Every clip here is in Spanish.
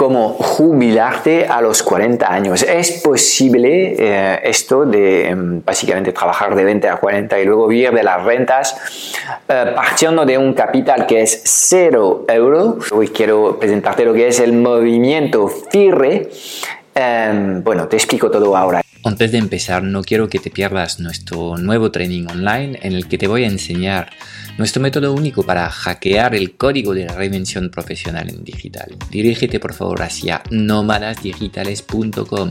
como jubilarte a los 40 años. Es posible eh, esto de em, básicamente trabajar de 20 a 40 y luego vivir de las rentas eh, partiendo de un capital que es 0 euro. Hoy quiero presentarte lo que es el movimiento FIRRE. Em, bueno, te explico todo ahora. Antes de empezar, no quiero que te pierdas nuestro nuevo training online en el que te voy a enseñar nuestro método único para hackear el código de la reinvención profesional en digital. Dirígete por favor hacia nómadasdigitales.com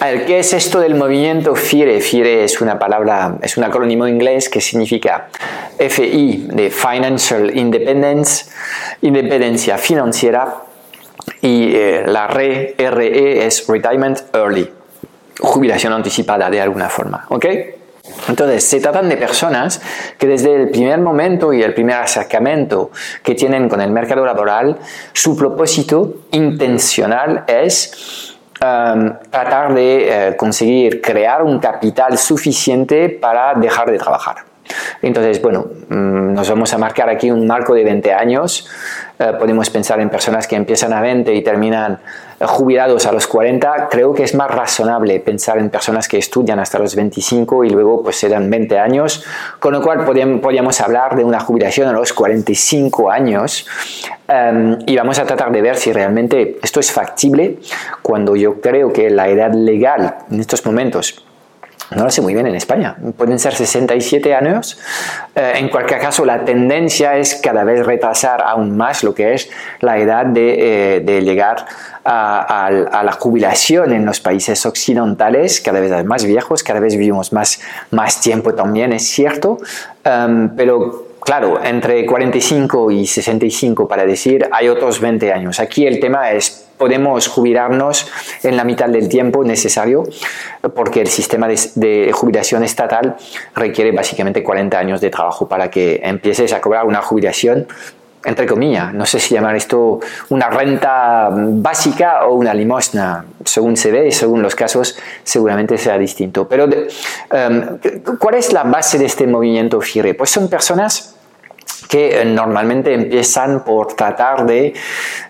¿Qué es esto del movimiento FIRE? FIRE es una palabra, es un acrónimo inglés que significa FI de Financial Independence, independencia financiera, y eh, la RE, RE es Retirement Early, jubilación anticipada de alguna forma, ¿ok? Entonces, se tratan de personas que desde el primer momento y el primer acercamiento que tienen con el mercado laboral, su propósito intencional es tratar de eh, conseguir crear un capital suficiente para dejar de trabajar. Entonces, bueno, mm, nos vamos a marcar aquí un marco de 20 años. Eh, podemos pensar en personas que empiezan a 20 y terminan eh, jubilados a los 40. Creo que es más razonable pensar en personas que estudian hasta los 25 y luego pues se dan 20 años, con lo cual podríamos hablar de una jubilación a los 45 años em, y vamos a tratar de ver si realmente esto es factible cuando yo creo que la edad legal en estos momentos no lo sé muy bien en España. Pueden ser 67 años. Eh, en cualquier caso, la tendencia es cada vez retrasar aún más lo que es la edad de, eh, llegar a, la jubilación en los países occidentales, cada vez más viejos, cada vez vivimos más, tiempo también, es cierto. Em, pero claro, entre 45 y 65 para decir, hay otros 20 años. Aquí el tema es podemos jubilarnos en la mitad del tiempo necesario porque el sistema de, jubilación estatal requiere básicamente 40 años de trabajo para que empieces a cobrar una jubilación entre comillas, no sé si llamar esto una renta básica o una limosna, según se ve y según los casos seguramente sea distinto. Pero, em, ¿cuál es la base de este movimiento FIRE? Pues son personas que eh, normalmente empiezan por tratar de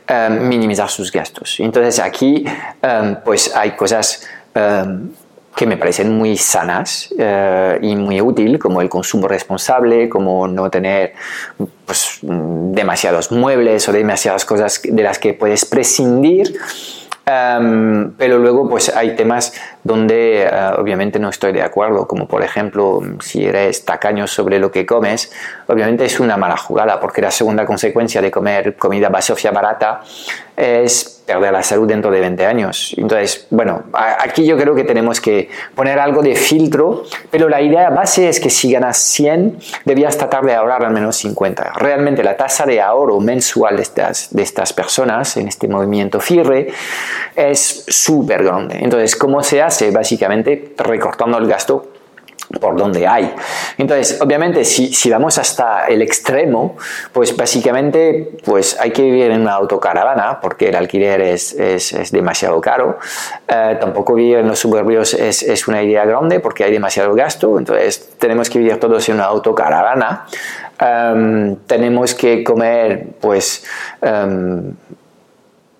em, minimizar sus gastos. Entonces aquí em, pues hay cosas que me parecen muy sanas eh, y muy útil, como el consumo responsable, como no tener pues, demasiados muebles o demasiadas cosas de las que puedes prescindir Pero luego pues hay temas donde eh, obviamente no estoy de acuerdo, como por ejemplo si eres tacaño sobre lo que comes, obviamente es una mala jugada porque la segunda consecuencia de comer comida basofia barata es perder la salud dentro de 20 años. Entonces, bueno, aquí yo creo que tenemos que poner algo de filtro, pero la idea base es que si ganas 100, debías tratar de ahorrar al menos 50. Realmente la tasa de ahorro mensual de estas, de estas personas en este movimiento FIRRE es súper grande. Entonces, ¿cómo se hace? Básicamente recortando el gasto por donde hay. Entonces, obviamente, si, vamos hasta el extremo, pues básicamente pues hay que vivir en una autocaravana porque el alquiler es, es, demasiado caro. Eh, tampoco vivir en los suburbios es, es, una idea grande porque hay demasiado gasto. Entonces, tenemos que vivir todos en una autocaravana. Um, tenemos que comer, pues... Um,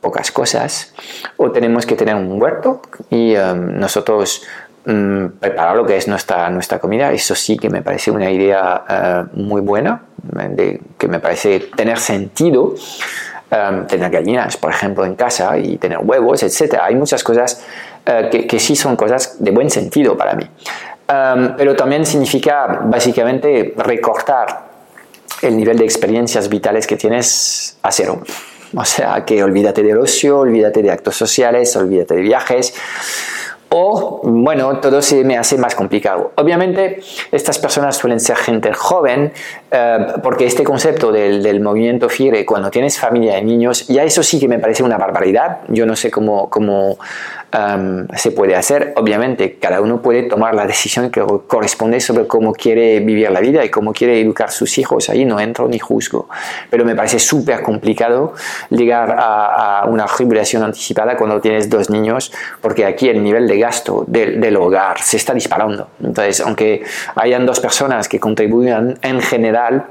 pocas cosas o tenemos que tener un huerto y um, nosotros Mm, preparar lo que es nuestra, nuestra comida. Eso sí que me parece una idea eh, muy buena, de, que me parece tener sentido. Em, tener gallinas, por ejemplo, en casa y tener huevos, etc. Hay muchas cosas eh, que, que, sí son cosas de buen sentido para mí. Pero también significa básicamente recortar el nivel de experiencias vitales que tienes a cero. O sea, que olvídate del ocio, olvídate de actos sociales, olvídate de viajes o, bueno, todo se me hace más complicado. Obviamente, estas personas suelen ser gente joven, eh, porque este concepto del, del, movimiento FIRE, cuando tienes familia de niños, ya eso sí que me parece una barbaridad. Yo no sé cómo, cómo se puede hacer. Obviamente, cada uno puede tomar la decisión que corresponde sobre cómo quiere vivir la vida y cómo quiere educar sus hijos. Ahí no entro ni juzgo. Pero me parece súper complicado llegar a, una jubilación anticipada cuando tienes dos niños, porque aquí el nivel de gasto del, del hogar se está disparando. Entonces, aunque hayan dos personas que contribuyan en general,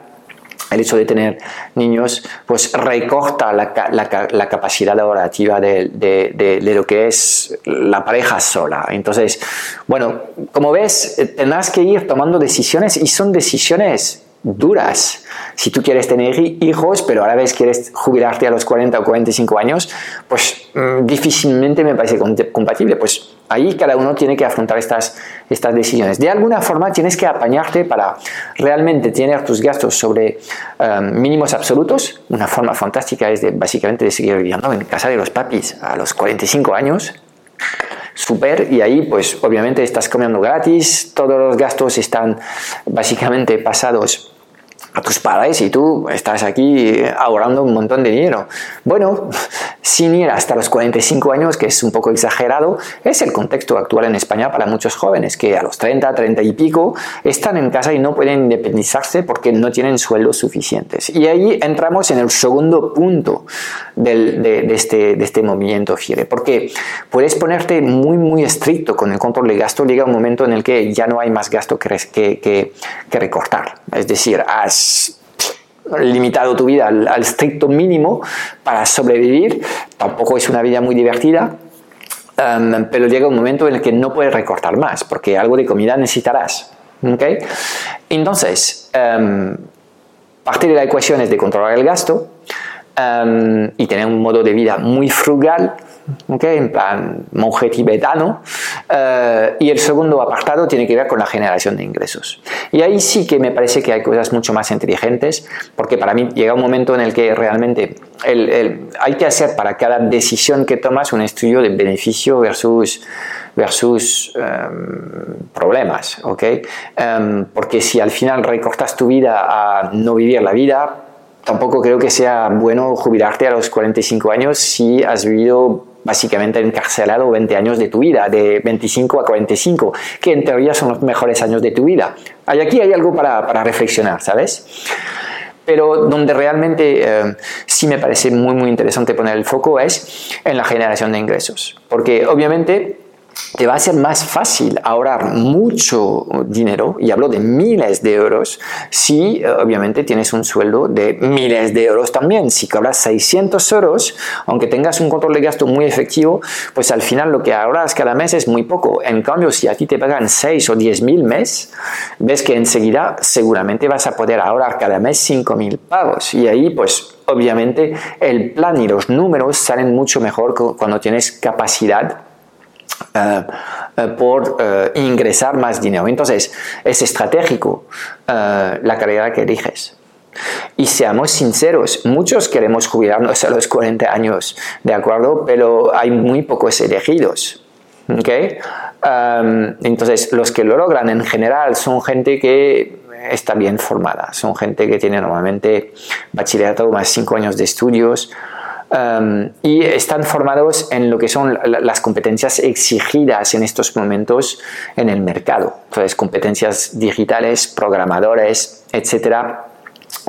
el hecho de tener niños pues recorta la, la, capacidad laborativa de, de, de, lo que es la pareja sola. Entonces, bueno, como ves, eh, tendrás que ir tomando decisiones y son decisiones duras. Si tú quieres tener hijos, pero a la vez quieres jubilarte a los 40 o 45 años, pues mm, difícilmente me parece compatible. Pues ahí cada uno tiene que afrontar estas, estas decisiones. De alguna forma tienes que apañarte para realmente tener tus gastos sobre em, mínimos absolutos. Una forma fantástica es de, básicamente seguir viviendo en casa de los papis a los 45 años super y ahí pues obviamente estás comiendo gratis, todos los gastos están básicamente pasados a tus padres y tú estás aquí ahorrando un montón de dinero. Bueno, sin ir hasta los 45 años, que es un poco exagerado, es el contexto actual en España para muchos jóvenes que a los 30, 30 y pico están en casa y no pueden independizarse porque no tienen sueldos suficientes. Y ahí entramos en el segundo punto de, este, de este movimiento FIRE, porque puedes ponerte muy, muy estricto con el control de gasto, llega un momento en el que ya no hay más gasto que, que, que recortar. Es decir, has limitado tu vida al, estricto mínimo para sobrevivir. Tampoco es una vida muy divertida, um, pero llega un momento en el que no puedes recortar más, porque algo de comida necesitarás. ¿okay? Entonces, um, parte de la ecuación es de controlar el gasto um, y tener un modo de vida muy frugal en plan monje tibetano. Eh, y el segundo apartado tiene que ver con la generación de ingresos. Y ahí sí que me parece que hay cosas mucho más inteligentes, porque para mí llega un momento en el que realmente hay que hacer para cada decisión que tomas un estudio de beneficio versus versus em, problemas, ¿ok? Em, porque si al final recortas tu vida a no vivir la vida, tampoco creo que sea bueno jubilarte a los 45 años si has vivido básicamente encarcelado 20 años de tu vida, de 25 a 45, que en teoría son los mejores años de tu vida. Y aquí hay algo para, para reflexionar, ¿sabes? Pero donde realmente eh, sí me parece muy, muy interesante poner el foco es en la generación de ingresos. Porque obviamente te va a ser más fácil ahorrar mucho dinero, y hablo de miles de euros, si eh, obviamente tienes un sueldo de miles de euros también. Si cobras 600 euros, aunque tengas un control de gasto muy efectivo, pues al final lo que ahorras cada mes es muy poco. En cambio, si a ti te pagan 6 o 10 mil mes, ves que enseguida seguramente vas a poder ahorrar cada mes 5 mil pagos. Y ahí pues obviamente el plan y los números salen mucho mejor cuando tienes capacidad eh, por eh, ingresar más dinero. Entonces, es estratégico la carrera que eliges. Y seamos sinceros, muchos queremos jubilarnos a los 40 años, ¿de acuerdo? Pero hay muy pocos elegidos. ¿okay? entonces, los que lo logran en general son gente que está bien formada, son gente que tiene normalmente bachillerato más 5 años de estudios, Y están formados en lo que son las competencias exigidas en estos momentos en el mercado. Entonces, competencias digitales, programadores, etcétera,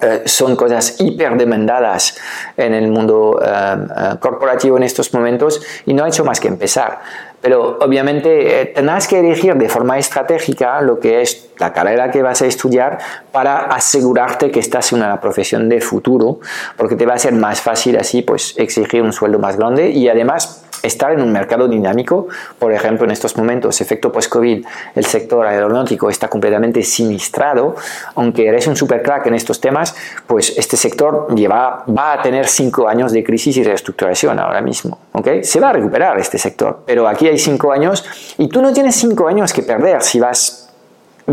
eh, son cosas hiper demandadas en el mundo uh, corporativo en estos momentos y no ha hecho más que empezar. Pero obviamente eh, que elegir de forma estratégica lo que es la carrera que vas a estudiar para asegurarte que estás en una profesión de futuro, porque te va a ser más fácil así pues exigir un sueldo más grande y además estar en un mercado dinámico, por ejemplo, en estos momentos, efecto post-COVID, el sector aeronáutico está completamente sinistrado, aunque eres un super crack en estos temas, pues este sector lleva, va a tener cinco años de crisis y reestructuración ahora mismo, ¿ok? Se va a recuperar este sector, pero aquí hay cinco años y tú no tienes cinco años que perder si vas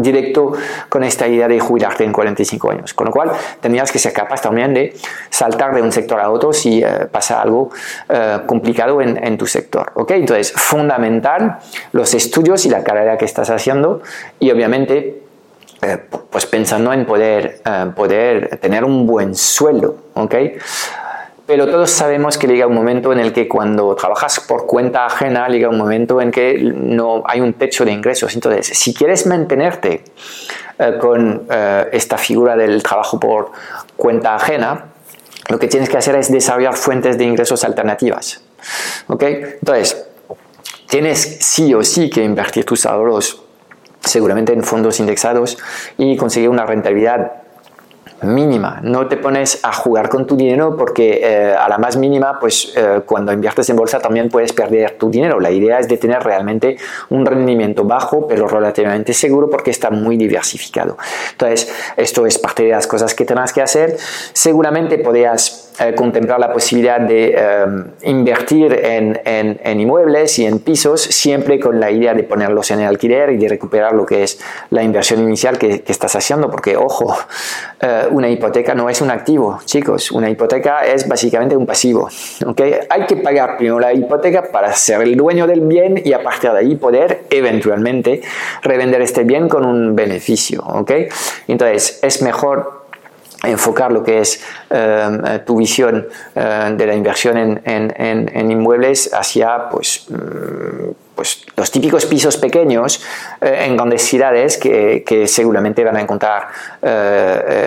directo con esta idea de jubilarte en 45 años. Con lo cual, tendrías que ser capaz también de saltar de un sector a otro si eh, pasa algo eh, complicado en, tu sector. ¿ok? Entonces, fundamental los estudios y la carrera que estás haciendo y obviamente eh, pues pensando en poder, poder tener un buen sueldo. ¿ok? Pero todos sabemos que llega un momento en el que cuando trabajas por cuenta ajena, llega un momento en que no hay un techo de ingresos. Entonces, si quieres mantenerte eh, con eh, esta figura del trabajo por cuenta ajena, lo que tienes que hacer es desarrollar fuentes de ingresos alternativas. ¿Ok? Entonces, tienes sí o sí que invertir tus ahorros seguramente en fondos indexados y conseguir una rentabilidad mínima. No te pones a jugar con tu dinero porque eh, a la más mínima, pues eh, cuando inviertes en bolsa también puedes perder tu dinero. La idea es de tener realmente un rendimiento bajo, pero relativamente seguro porque está muy diversificado. Entonces, esto es parte de las cosas que tendrás que hacer. Seguramente podrías eh, contemplar la posibilidad de em, invertir en, en, inmuebles y en pisos, siempre con la idea de ponerlos en el alquiler y de recuperar lo que es la inversión inicial que, que estás haciendo, porque ojo, eh, una hipoteca no es un activo, chicos, una hipoteca es básicamente un pasivo. ¿okay? Hay que pagar primero la hipoteca para ser el dueño del bien y a partir de ahí poder eventualmente revender este bien con un beneficio. ¿okay? Entonces, es mejor enfocar lo que es eh, tu visión eh, de la inversión en, en, en, inmuebles hacia pues, mm, pues, los típicos pisos pequeños eh, en grandes ciudades que, que, seguramente van a encontrar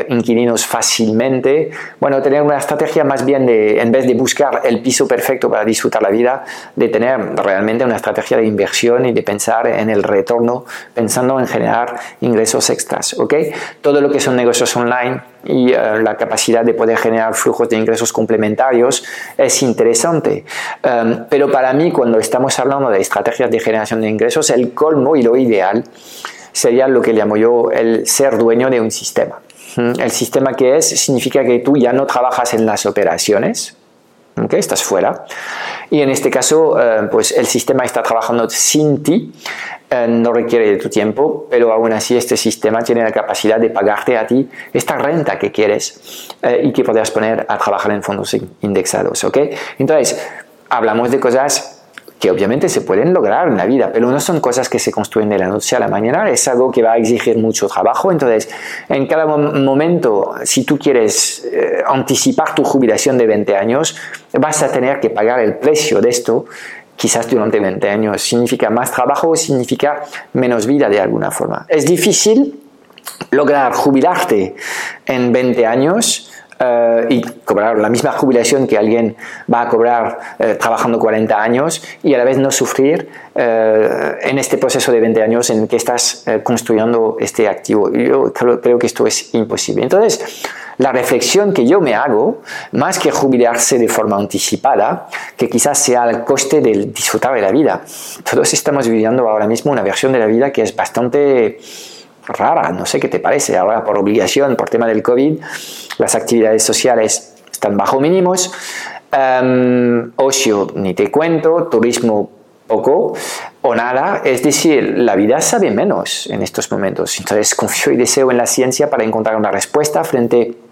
inquilinos fácilmente. Bueno, tener una estrategia más bien de, en vez de buscar el piso perfecto para disfrutar la vida, de tener realmente una estrategia de inversión y de pensar en el retorno, pensando en generar ingresos extras. Todo lo que son negocios online y eh, la capacidad de poder generar flujos de ingresos complementarios es interesante. Em, pero para mí, cuando estamos hablando de estrategias de generación de ingresos, el colmo y lo ideal sería lo que llamo yo el ser dueño de un sistema. ¿Mm? El sistema que es significa que tú ya no trabajas en las operaciones, ¿okay? estás fuera, y en este caso, eh, pues el sistema está trabajando sin ti eh, no requiere de tu tiempo, pero aún así este sistema tiene la capacidad de pagarte a ti esta renta que quieres eh, y que podrás poner a trabajar en fondos indexados. ¿ok? Entonces, hablamos de cosas que obviamente se pueden lograr en la vida, pero no son cosas que se construyen de la noche a la mañana, es algo que va a exigir mucho trabajo, entonces en cada momento, si tú quieres eh, anticipar tu jubilación de 20 años, vas a tener que pagar el precio de esto quizás durante 20 años. ¿Significa más trabajo significa menos vida de alguna forma? Es difícil lograr jubilarte en 20 años eh, y cobrar la misma jubilación que alguien va a cobrar eh, trabajando 40 años y a la vez no sufrir eh, en este proceso de 20 años en que estás construyendo este activo. Yo creo, creo que esto es imposible. Entonces, la reflexión que yo me hago, más que jubilarse de forma anticipada, que quizás sea al coste del disfrutar de la vida. Todos estamos viviendo ahora mismo una versión de la vida que es bastante rara, no sé qué te parece, ahora por obligación, por tema del COVID, las actividades sociales están bajo mínimos, em, ocio ni te cuento, turismo poco o nada, es decir, la vida sabe menos en estos momentos. Entonces confío y deseo en la ciencia para encontrar una respuesta frente a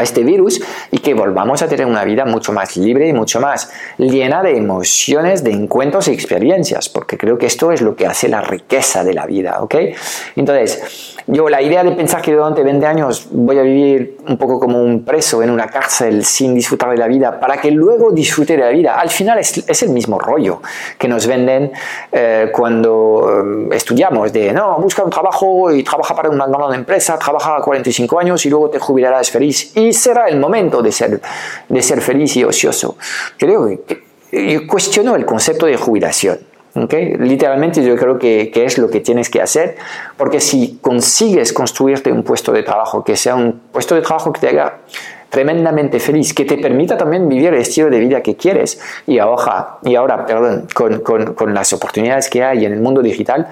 este virus y que volvamos a tener una vida mucho más libre y mucho más llena de emociones, de encuentros y experiencias, porque creo que esto es lo que hace la riqueza de la vida, ¿ok? Entonces, yo la idea de pensar que durante 20 años voy a vivir un poco como un preso en una cárcel sin disfrutar de la vida, para que luego disfrute de la vida, al final es, el mismo rollo que nos venden eh, cuando eh, estudiamos, de no, busca un trabajo y trabaja para una gran empresa, trabaja 45 años y luego te jubilarás feliz y será el momento de ser, de ser feliz y ocioso. Creo que yo cuestiono el concepto de jubilación. Literalmente yo creo que, es lo que tienes que hacer, porque si consigues construirte un puesto de trabajo que sea un puesto de trabajo que te haga tremendamente feliz, que te permita también vivir el estilo de vida que quieres, y ahora, y ahora perdón, con, las oportunidades que hay en el mundo digital,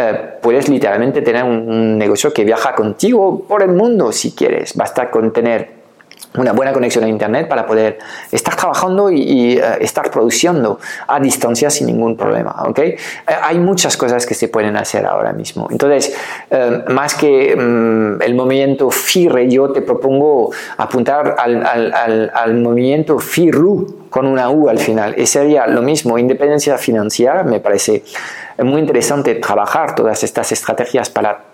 eh, puedes literalmente tener un, negocio que viaja contigo por el mundo si quieres. Basta con tener una buena conexión a internet para poder estar trabajando y, eh, estar produciendo a distancia sin ningún problema ¿ok? Eh, hay muchas cosas que se pueden hacer ahora mismo. Entonces eh, más que mm, el movimiento FIRE yo te propongo apuntar al, al, al, movimiento FIRU con una U al final. Y sería lo mismo. Independencia financiera me parece muy interesante trabajar todas estas estrategias para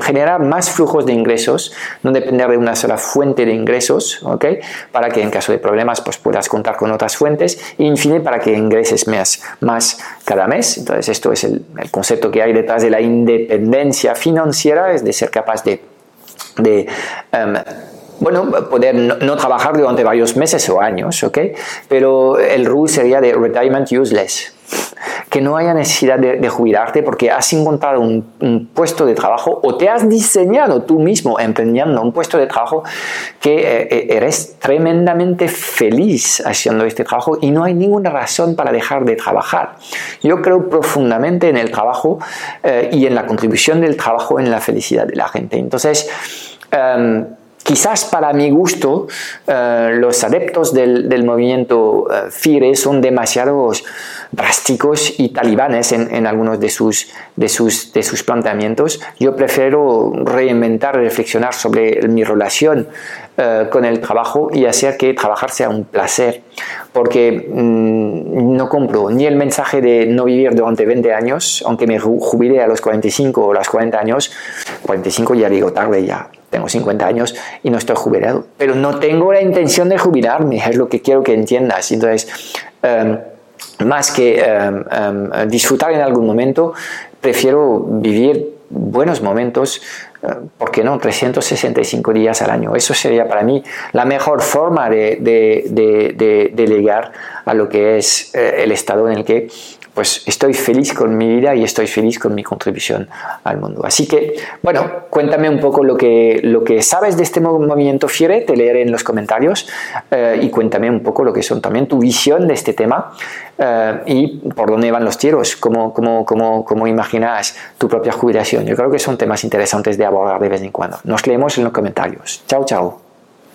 generar más flujos de ingresos, no depender de una sola fuente de ingresos, ¿ok? Para que en caso de problemas pues puedas contar con otras fuentes y en fin para que ingreses más, más cada mes. Entonces esto es el, concepto que hay detrás de la independencia financiera, es de ser capaz de, de em, bueno, poder no, trabajar durante varios meses o años, ¿ok? Pero el rule sería de retirement useless que no haya necesidad de, jubilarte porque has encontrado un, puesto de trabajo o te has diseñado tú mismo emprendiendo un puesto de trabajo que eh, eh, eres tremendamente feliz haciendo este trabajo y no hay ninguna razón para dejar de trabajar. Yo creo profundamente en el trabajo eh, y en la contribución del trabajo en la felicidad de la gente. Entonces, em, Quizás para mi gusto, los adeptos del, movimiento FIRE son demasiados drásticos y talibanes en, algunos de sus, de, sus, de sus planteamientos. Yo prefiero reinventar, reflexionar sobre mi relación eh, con el trabajo y hacer que trabajar sea un placer, porque mm, no compro ni el mensaje de no vivir durante 20 años, aunque me jubile a los 45 o los 40 años, 45 ya digo tarde ya, tengo 50 años y no estoy jubilado, pero no tengo la intención de jubilarme, es lo que quiero que entiendas. Entonces, em, más que em, em, disfrutar en algún momento, prefiero vivir buenos momentos, eh, ¿por qué no? 365 días al año. Eso sería para mí la mejor forma de, de, llegar a lo que es eh, el estado en el que pues estoy feliz con mi vida y estoy feliz con mi contribución al mundo. Así que, bueno, cuéntame un poco lo que, lo que sabes de este movimiento FIERE, te leeré en los comentarios eh, y cuéntame un poco lo que son también tu visión de este tema eh, y por dónde van los tiros, cómo, cómo, cómo, cómo imaginas tu propia jubilación. Yo creo que son temas interesantes de abordar de vez en cuando. Nos leemos en los comentarios. Chao, chao.